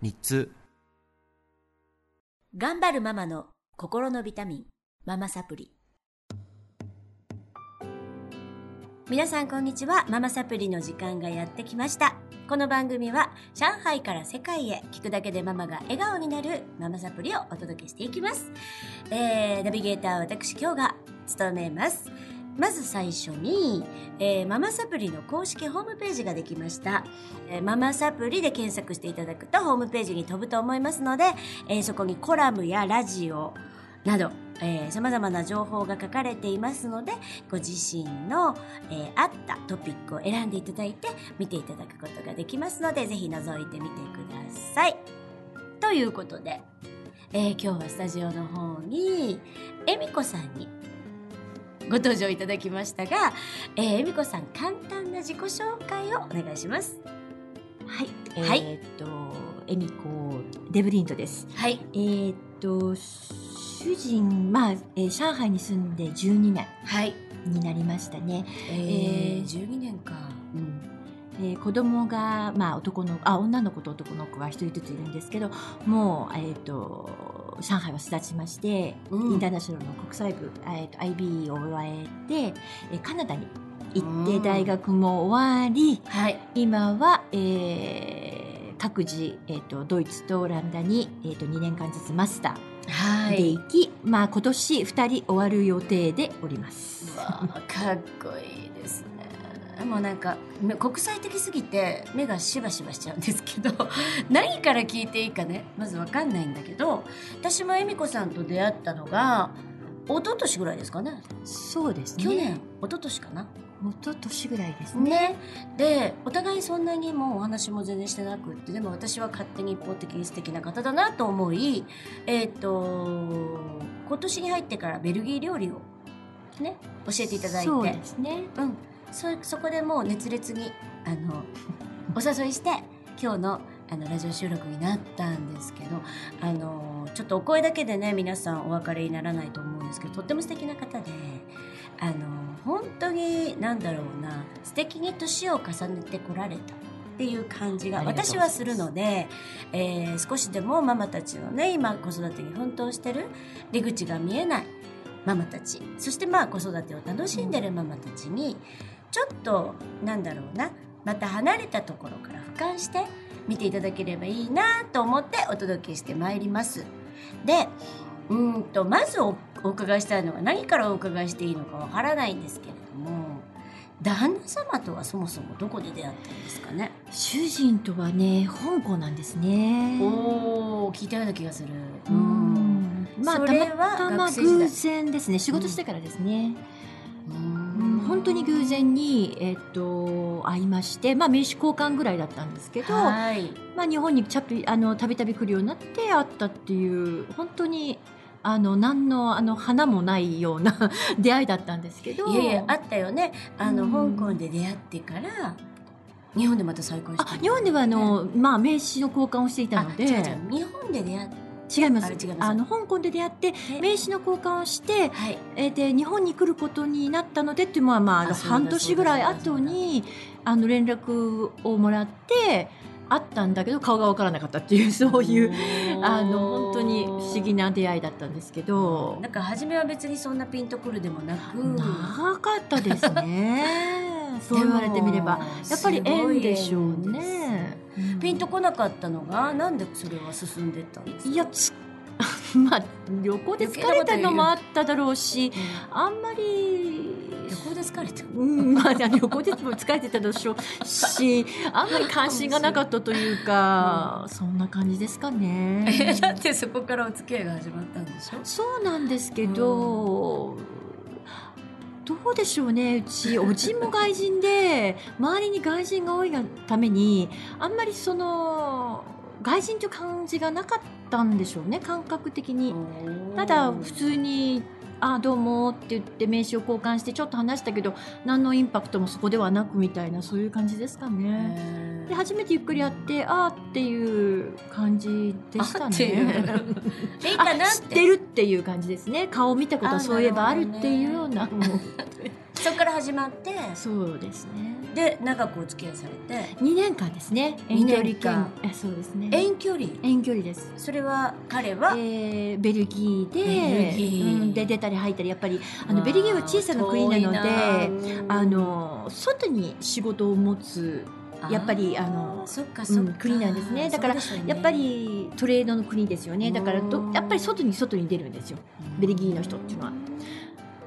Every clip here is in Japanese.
日通頑張るママの心のビタミン、ママサプリ。皆さんこんにちは。ママサプリの時間がやってきました。この番組は上海から世界へ聞くだけでママが笑顔になるママサプリをお届けしていきます。えー、ナビゲーター私今日が務めます。まず最初に、えーママサプリの公式ホームページができました。えーママサプリで検索していただくとホームページに飛ぶと思いますので、えーそこにコラムやラジオなど、えー、様々な情報が書かれていますので、ご自身の、えー合ったトピックを選んでいただいて見ていただくことができますので、ぜひ覗いてみてください。ということで、えー今日はスタジオの方に、えみこさんにご登場いただきましたが、えー、えみこさん簡単な自己紹介をお願いします。はい、はいえーっと、エミコデブリントです。はい。えーっと、主人、まあ、えー上海に住んで12年はい。になりましたね。えー、えー12年か。うん。えー子供が、まあ、男の、あ、女の子と男の子は一人ずついるんですけど、もう、えーっと、上海は巣立ちまして、うんインターナショナルの国際部、えーっと、IB を終えて、えーカナダに行って、うん大学も終わり、はい。今は、えー各自、えー、とドイツとオランダに、えー、と2年間ずつマスターではい。行き、まあ、今年2人終わる予定でおります。うわあかっこいいもうなんかめ国際的すぎて目がしばしばしちゃうんですけど 何から聞いていいかねまずわかんないんだけど私も恵美子さんと出会ったのが一昨年ぐらいですかね。そうですね。去年一昨年かな。一昨年ぐらいですね。ね。でお互いそんなにもうお話も全然してなくってでも私は勝手に一方的に素敵な方だなと思いえっ、と今年に入ってからベルギー料理をね教えていただいて。そうですね。うん、そそこでもう熱烈にあの お誘いして今日のあのラジオ収録になったんですけどあのちょっとお声だけでね皆さんお別れにならないと思うんですけどとっても素敵な方であの本当に何だろうな素敵に年を重ねてこられた。っていう感じが私はするので、えー少しでもママたちのね今子育てに奮闘してる出口が見えないママたちそしてまあ子育てを楽しんでるママたちにちょっとなんだろうなまた離れたところから俯瞰して見ていただければいいなと思ってお届けしてまいります。でうーんとまずおお伺いしたいのは何からお伺いしていいのかわからないんですけれども旦那様とはそもそもどこで出会ったんですかね？主人とはね、香港なんですね。おお聞いたような気がする。う。んまあ、たまたま偶然ですね。仕事してからですね。ううんん本当に偶然に、えっと、会いまして、まあ、名刺交換ぐらいだったんですけど、はい。まあ、日本にあのたびたび来るようになって会ったっていう本当にあの何のあの花もないような 出会いだったんですけど。いやいやあったよね。あの、うん。香港で出会ってから日本でまた再婚したあ日本ではあの、まあ、名刺の交換をしていたので。日本で出会って違います。あれ違います。あの香港で出会って名刺の交換をしてはい。えーで日本に来ることになったのでっていうのは、まあ、あの半年ぐらい後にあの連絡をもらって会ったんだけど顔が分からなかったっていうそういうあの本当に不思議な出会いだったんですけど。なんか初めは別にそんなピンとくるでもなく。長かったですね。そう言われてみれば。やっぱり縁でしょうねピンとこなかったのがなんでそれは進んでったんですか？いやつ まあ旅行で疲れたのもあっただろうしあんまり旅行で疲れた。うんまあ、旅行でも疲れてたでしょう。しあんまり関心がなかったというか、そんな感じですかね。だってそこからお付き合いが始まったんでしょ？そうなんですけど、どうでしょうねうちおじも外人で周りに外人が多いがためにあんまりその外人という感じがなかったんでしょうね感覚的に。ただ普通に「あどうも」って言って名刺を交換してちょっと話したけど何のインパクトもそこではなくみたいなそういう感じですかね。で初めてゆっくりやってあーっていう感じでしたね。いいかな知っててるっていう感じですね。顔見たことはそういえばあるっていうような。そこから始まって。そうですね。で長くお付き合いされて。2年間ですね。遠距離間そうですね。遠距離。遠距離です。それは彼は、えーベルギーでベルギー。うんで出たり入ったりやっぱりあのベルギーは小さな国なのであの外に仕事を持つやっぱりあのそっかそっか、うん国なんですね。だからねやっぱりトレードの国ですよね。だからどやっぱり外に外に出るんですよ。ベルギーの人っていうのは。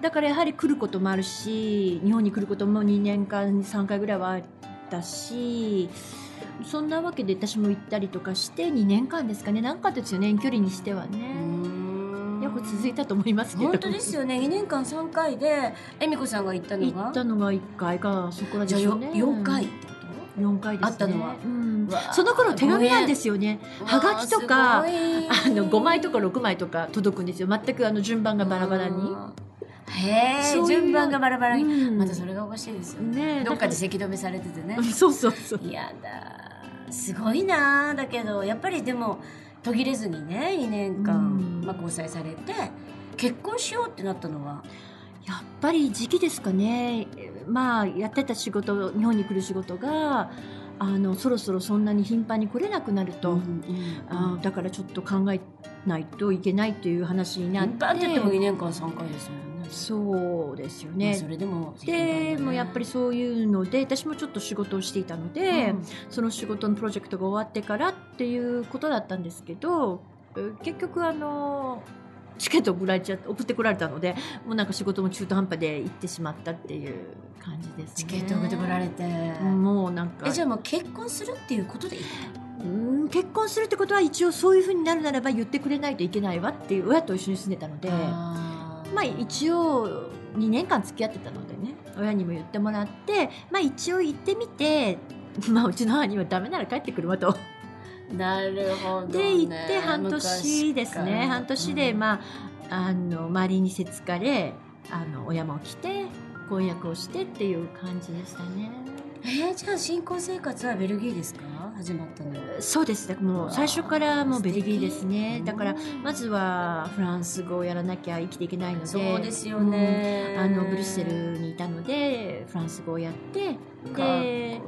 だからやはり来ることもあるし日本に来ることも2年間に3回ぐらいはあったしそんなわけで私も行ったりとかして2年間ですかね。長かですよね。遠距離にしてはうねん。よく続いたと思いますけど。本当ですよね。2年間3回で恵美子さんが行ったの行がったのが1回かそこらじゃあよでしょうね4回4回ね。あったのは。うん。その頃手紙なんですよね。とはがきとかわあの5枚とか6枚とか届くんですよ。全くあの順番がバラバラに。へえ順番がバラバラに、うん。またそれがおかしいですよね。ねえどっかでせき止めされててね。そうそうそう。いやだすごいなだけどやっぱりでも途切れずにね2年間、うん。まあ、交際されて結婚しようってなったのは？やっぱり時期ですかね。まあやってた仕事日本に来る仕事があのそろそろそんなに頻繁に来れなくなると、あだからちょっと考えないといけないという話になって頻繁っても2年間3回ですもんね。そうですよまあねそれでもでもやっぱりそういうので私もちょっと仕事をしていたので、うん。その仕事のプロジェクトが終わってからっていうことだったんですけどえ結局あのチケットを送られちゃって送ってこられたのでもうなんか仕事も中途半端で行ってしまったっていう感じですね。チケット送ってこられて、もうなんかえじゃあもう結婚するっていうことでうん結婚するってことは一応そういうふうになるならば言ってくれないといけないわっていう親と一緒に住んでたので。まあ一応2年間付き合ってたのでね親にも言ってもらってまあ一応行ってみて まあうちの母にはダメなら帰ってくるわと。なるほど、ね、で行って半年ですね。半年であまああの周りにせつかれあの親も来て婚約をしてっていう感じでしたね。えー、じゃあ新婚生活はベルギーですか？始まったの。そうです。ねもう最初からもうベルギーですね。だからまずはフランス語をやらなきゃ生きていけないのでそうですよね、うん。あのブリュッセルにいたのでフランス語をやってで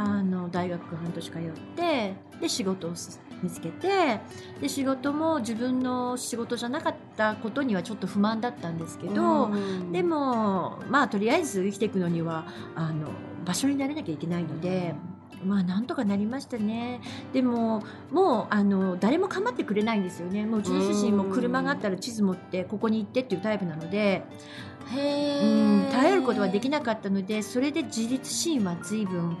あの大学半年通ってで仕事をす見つけてで仕事も自分の仕事じゃなかったことにはちょっと不満だったんですけど、うん。でもまあとりあえず生きていくのにはあの場所になれなきゃいけないので。まあなんとかなりましたね。でももうあの誰も構ってくれないんですよね。もううちの主人も車があったら地図持ってここに行ってっていうタイプなのでへうんー耐えることはできなかったのでそれで自立心は随分、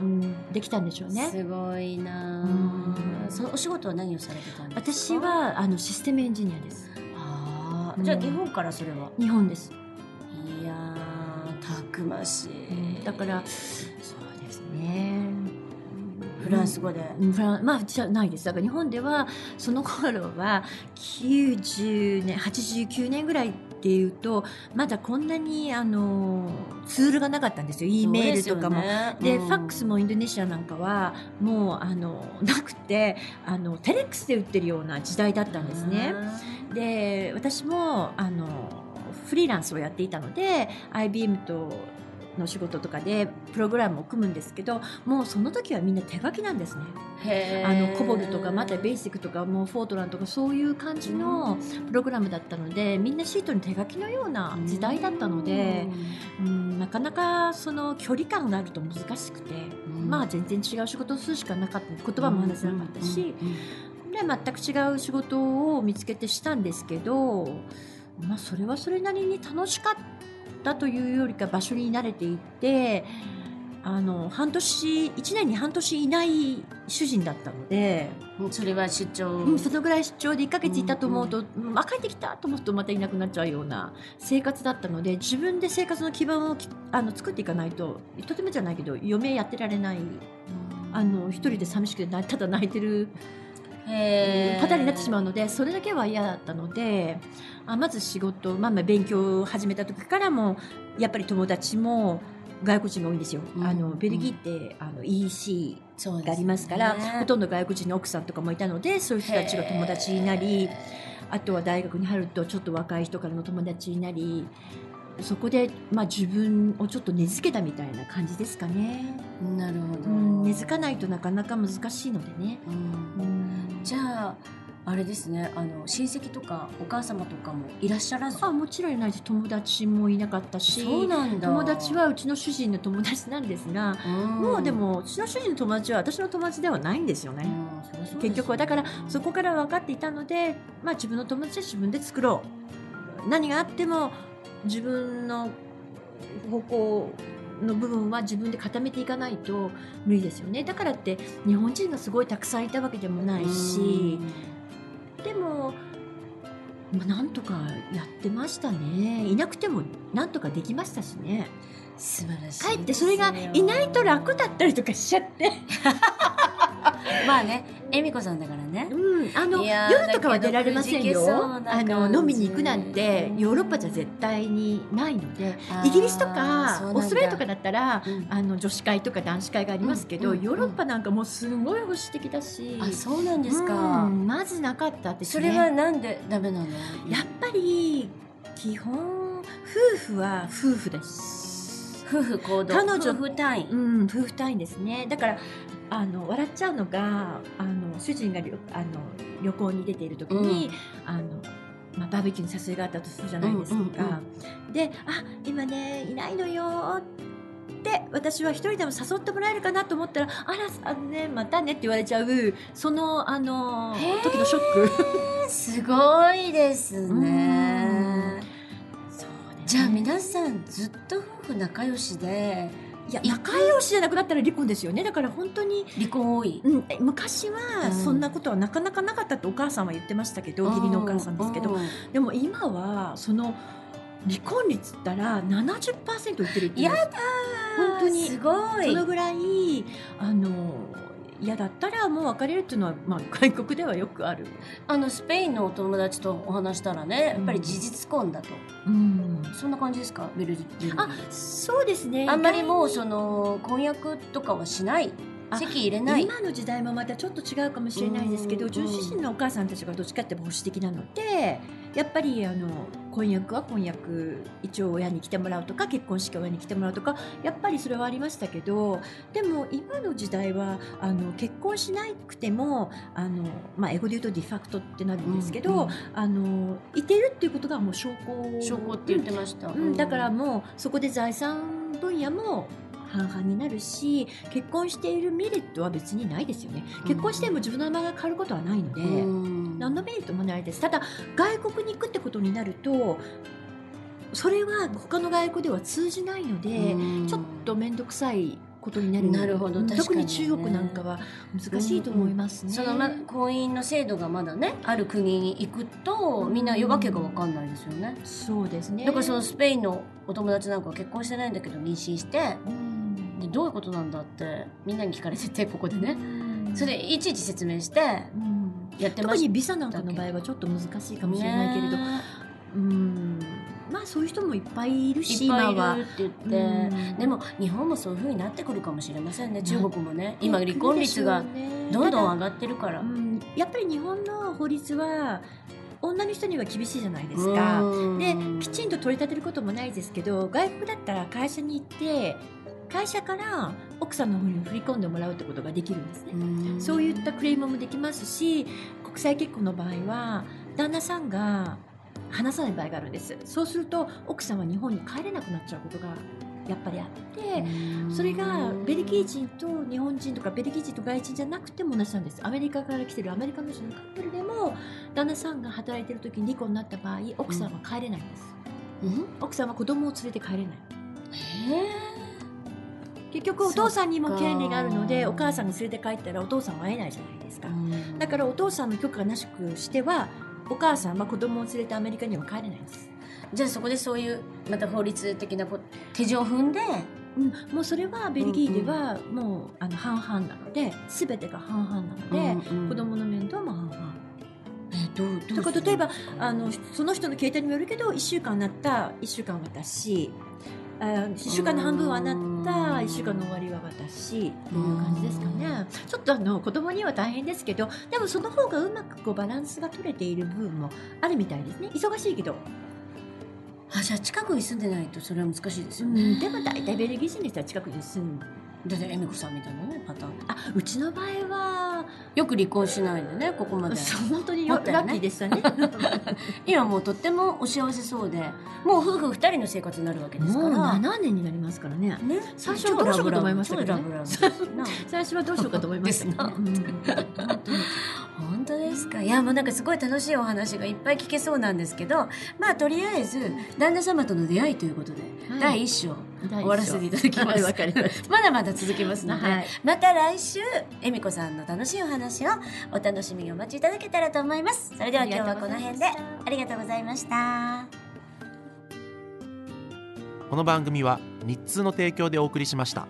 うん、できたんでしょうね。すごいなうん。そのお仕事は何をされてたんですか？私はあのシステムエンジニアです。あー。うん。じゃあ日本からそれは？日本です、いやーたくましい、だからそうですね。フランス語で、うん。フランまあじゃないです。だから日本ではその頃は90年89年ぐらいっていうとまだこんなにあのツールがなかったんですよ E メールとかも。で、ファックスもインドネシアなんかはもうあのなくてあのテレックスで売ってるような時代だったんですね。で私もあのフリーランスをやっていたので IBM との仕事とかでプログラムを組むんですけどもうその時はみんな手書きなんですね。あのコボルとかまたベーシックとかもうフォートランとかそういう感じのプログラムだったのでみんなシートに手書きのような時代だったので、うん、なかなかその距離感があると難しくて、うん。まあ全然違う仕事をするしかなかった。言葉も話せなかったし、で全く違う仕事を見つけてしたんですけど、まあ、それはそれなりに楽しかったというよりか場所に慣れていってあの半年1年に半年いない主人だったので、それは出張、うん、そのぐらい出張で1ヶ月いたと思うと、うんあ帰ってきたと思うとまたいなくなっちゃうような生活だったので自分で生活の基盤をきあの作っていかないととてもじゃないけど余命やってられない。あの一人で寂しくてなただ泣いてるへー。パターンになってしまうのでそれだけは嫌だったのであまず仕事、まあ、まあ勉強を始めた時からもやっぱり友達も外国人が多いんですよ。うん。あのベルギーって、あの EC がありますから、ほとんど外国人の奥さんとかもいたのでそういう人たちが友達になりあとは大学に入るとちょっと若い人からの友達になりそこで、まあ、自分をちょっと根付けたみたいな感じですかね。なるほど、うん、根付かないとなかなか難しいのでね。うん。うん。じゃああれですね。あの親戚とかお母様とかもいらっしゃらず？あもちろんいないし友達もいなかったしそうなんだ。友達はうちの主人の友達なんですが、うん。もうでもうちの主人の友達は私の友達ではないんですよね。うんそりゃそうですよ結局は。だからそこから分かっていたので、まあ、自分の友達は自分で作ろう。何があっても自分の方向の部分は自分で固めていかないと無理ですよね。だからって日本人がすごいたくさんいたわけでもないしでも、まあ、なんとかやってましたね。いなくてもなんとかできましたしね。素晴らしいかよ。えってそれがいないと楽だったりとかしちゃって、まあね恵美子さんだからね。うん、あの夜とかは出られませんよ。あの飲みに行くなんてヨーロッパじゃ絶対にないのでイギリスとかオーストラリアとかだったらうん。あの女子会とか男子会がありますけど、うんうんヨーロッパなんかもうすごい保守的だしあそうなんですうか、んまずなかったって、ね、それはなんでダメなの？やっぱり基本夫婦は夫婦です夫婦行動彼女夫婦単位うん、夫婦単位ですね。だからあの笑っちゃうのがあの主人が旅あの旅行に出ている時に、あのまあ、バーベキューの誘いがあったとするじゃないですか。うんうんで「あ今ねいないのよ」って私は一人でも誘ってもらえるかなと思ったら「あらあのねまたね」って言われちゃうそのあの時のショック。すごいですねそうねじゃあ皆さんずっと夫婦仲良しでいやい仲良しじゃなくなったら離婚ですよね。だから本当に離婚多い。うん、え昔はうん。そんなことはなかなかなかったってお母さんは言ってましたけど、義理のお母さんですけど、うん。でも今はその離婚率ったら70%いってるってやだ本当に。すごい。そのぐらいあの嫌だったらもう別れるっていうのは、まあ、外国ではよくある、あのスペインのお友達とお話したらねやっぱり事実婚だと、うん、そんな感じですか？ベルギーあそうですね。あんまりもうその婚約とかはしない？あ籍入れない。今の時代もまたちょっと違うかもしれないですけど、うんうちの主人のお母さんたちがどっちかって保守的なのでやっぱりあの婚約は婚約一応親に来てもらうとか結婚式は親に来てもらうとかやっぱりそれはありましたけどでも今の時代はあの結婚しなくてもあの、まあ、英語で言うと de facto ってなるんですけど、うんうん。あのいてるっていうことがもう証拠。証拠って言ってました、うん、だからもうそこで財産分野も半々になるし結婚しているメリットは別にないですよね。結婚しても自分の名前が変わることはないので、うん。何のメリットもないです。ただ外国に行くってことになるとそれは他の外国では通じないので、うん。ちょっと面倒くさいことになる。なるほど。うん確かにね。特に中国なんかは難しいと思いますね、そのま婚姻の制度がまだねある国に行くとみんなわけが分かんないですよね。そうですね。だからそのスペインのお友達なんかは結婚してないんだけど妊娠してうんでどういうことなんだってみんなに聞かれててここでね。うん。それでいちいち説明してうん。やってまし特にビザなんかの場合はちょっと難しいかもしれないけれど、ねうん。まあそういう人もいっぱいいるしいっぱい今は。いるって言って、うん。でも日本もそういう風になってくるかもしれませんねな中国もね。今離婚率がどんどん上がってるから。やっぱり日本の法律は女の人には厳しいじゃないですか。うん。できちんと取り立てることもないですけど外国だったら会社に行って会社から奥さんの方に振り込んでもらうってことができるんですね。うん。そういったクレームもできますし国際結婚の場合は旦那さんが話さない場合があるんです。そうすると奥さんは日本に帰れなくなっちゃうことがやっぱりあってそれがベルギー人と日本人とかベルギー人と外人じゃなくても同じなんです。アメリカから来てるアメリカの人のカップルでも旦那さんが働いてる時に離婚になった場合奥さんは帰れないんです、うん。奥さんは子供を連れて帰れない。へ結局お父さんにも権利があるのでお母さんが連れて帰ったらお父さんは会えないじゃないですか、うん。だからお父さんの許可がなしくしてはお母さんは子供を連れてアメリカには帰れないんです、じゃあそこでそういうまた法律的なこ手順を踏んでうん、もうそれはベルギーではもうあの半々なので全てが半々なので、うんうん。子供の面倒も半々。えどうどうだから例えばあのその人の携帯にもよるけど1週間なった1週間私あ1週間の半分はあなった1週間の終わりは私っていう感じですかね。ちょっとあの子供には大変ですけどでもその方がうまくこうバランスが取れている部分もあるみたいですね。忙しいけど、あじゃあ近くに住んでないとそれは難しいですうよね、ん、でも大体ベルギー人の人は近くに住んだって恵美子さんみたいなねパターンあうちの場合はよく離婚しないでねここまで。本当によもったいないラッキーでしたね。今もうとってもお幸せそうで。もう夫婦二人の生活になるわけですかもうら7年になりますからね。ね。最初はどうしようかと思いましたけどね。最初はどうしようかと思いました本当ですか。いやもうなんかすごい楽しいお話がいっぱい聞けそうなんですけど。まあとりあえず旦那様との出会いということで、はい。第一章終わらせていただきます。はいわかりましまだまだ続きますので、はい。また来週恵美子さんの楽しいお話をお楽しみにお待ちいただけたらと思います。それでは今日はこの辺でありがとうございました。この番組は日通の提供でお送りしました